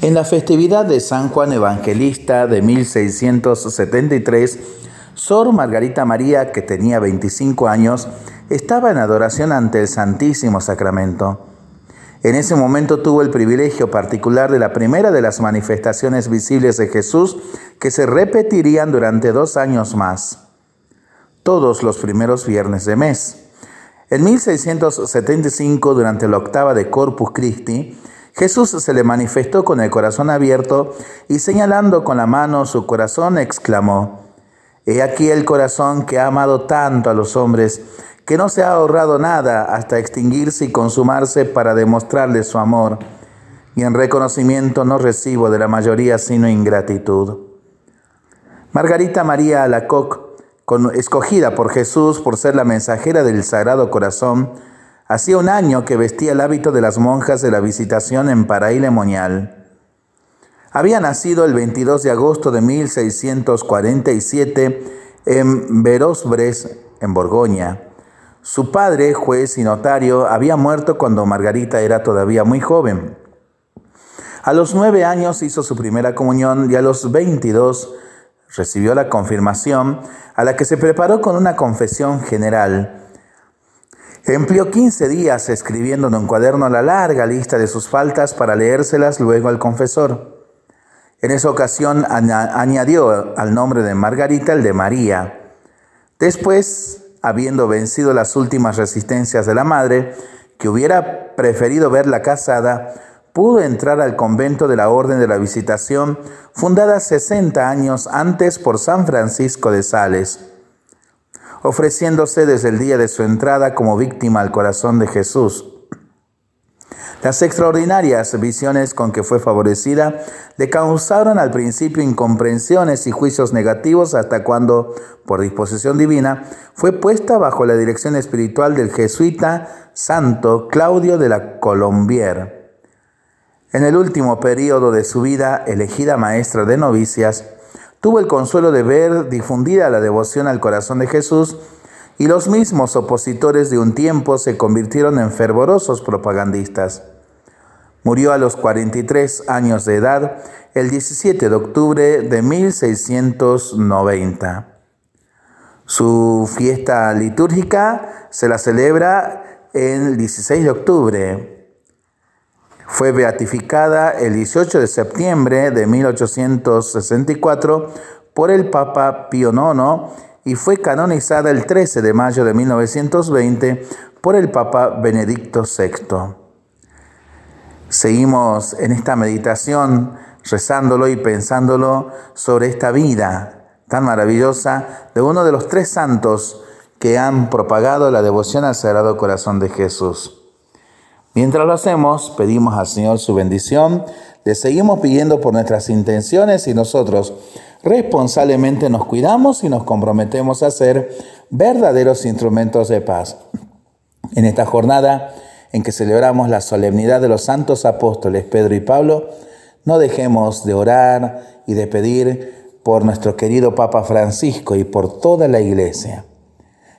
En la festividad de San Juan Evangelista de 1673, Sor Margarita María, que tenía 25 años, estaba en adoración ante el Santísimo Sacramento. En ese momento tuvo el privilegio particular de la primera de las manifestaciones visibles de Jesús que se repetirían durante dos años más, todos los primeros viernes de mes. En 1675, durante la octava de Corpus Christi, Jesús se le manifestó con el corazón abierto y señalando con la mano su corazón exclamó, He aquí el corazón que ha amado tanto a los hombres, que no se ha ahorrado nada hasta extinguirse y consumarse para demostrarle su amor, y en reconocimiento no recibo de la mayoría sino ingratitud. Margarita María Alacoc, escogida por Jesús por ser la mensajera del Sagrado Corazón, Hacía un año que vestía el hábito de las monjas de la visitación en Paraíle Moñal. Había nacido el 22 de agosto de 1647 en Verosbres, en Borgoña. Su padre, juez y notario, había muerto cuando Margarita era todavía muy joven. A los nueve años hizo su primera comunión y a los 22 recibió la confirmación, a la que se preparó con una confesión general. Empleó 15 días escribiendo en un cuaderno la larga lista de sus faltas para leérselas luego al confesor. En esa ocasión añadió al nombre de Margarita el de María. Después, habiendo vencido las últimas resistencias de la madre, que hubiera preferido verla casada, pudo entrar al convento de la Orden de la Visitación, fundada 60 años antes por San Francisco de Sales ofreciéndose desde el día de su entrada como víctima al corazón de Jesús. Las extraordinarias visiones con que fue favorecida le causaron al principio incomprensiones y juicios negativos hasta cuando, por disposición divina, fue puesta bajo la dirección espiritual del jesuita santo Claudio de la Colombier. En el último periodo de su vida, elegida maestra de novicias, tuvo el consuelo de ver difundida la devoción al corazón de Jesús y los mismos opositores de un tiempo se convirtieron en fervorosos propagandistas. Murió a los 43 años de edad el 17 de octubre de 1690. Su fiesta litúrgica se la celebra el 16 de octubre fue beatificada el 18 de septiembre de 1864 por el Papa Pío IX y fue canonizada el 13 de mayo de 1920 por el Papa Benedicto VI. Seguimos en esta meditación rezándolo y pensándolo sobre esta vida tan maravillosa de uno de los tres santos que han propagado la devoción al Sagrado Corazón de Jesús. Mientras lo hacemos, pedimos al Señor su bendición, le seguimos pidiendo por nuestras intenciones y nosotros responsablemente nos cuidamos y nos comprometemos a ser verdaderos instrumentos de paz. En esta jornada en que celebramos la solemnidad de los santos apóstoles Pedro y Pablo, no dejemos de orar y de pedir por nuestro querido Papa Francisco y por toda la iglesia.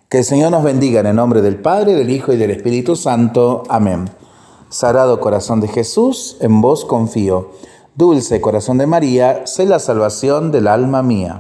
Que el Señor nos bendiga en el nombre del Padre, del Hijo y del Espíritu Santo. Amén. Sagrado corazón de Jesús, en vos confío. Dulce corazón de María, sé la salvación del alma mía.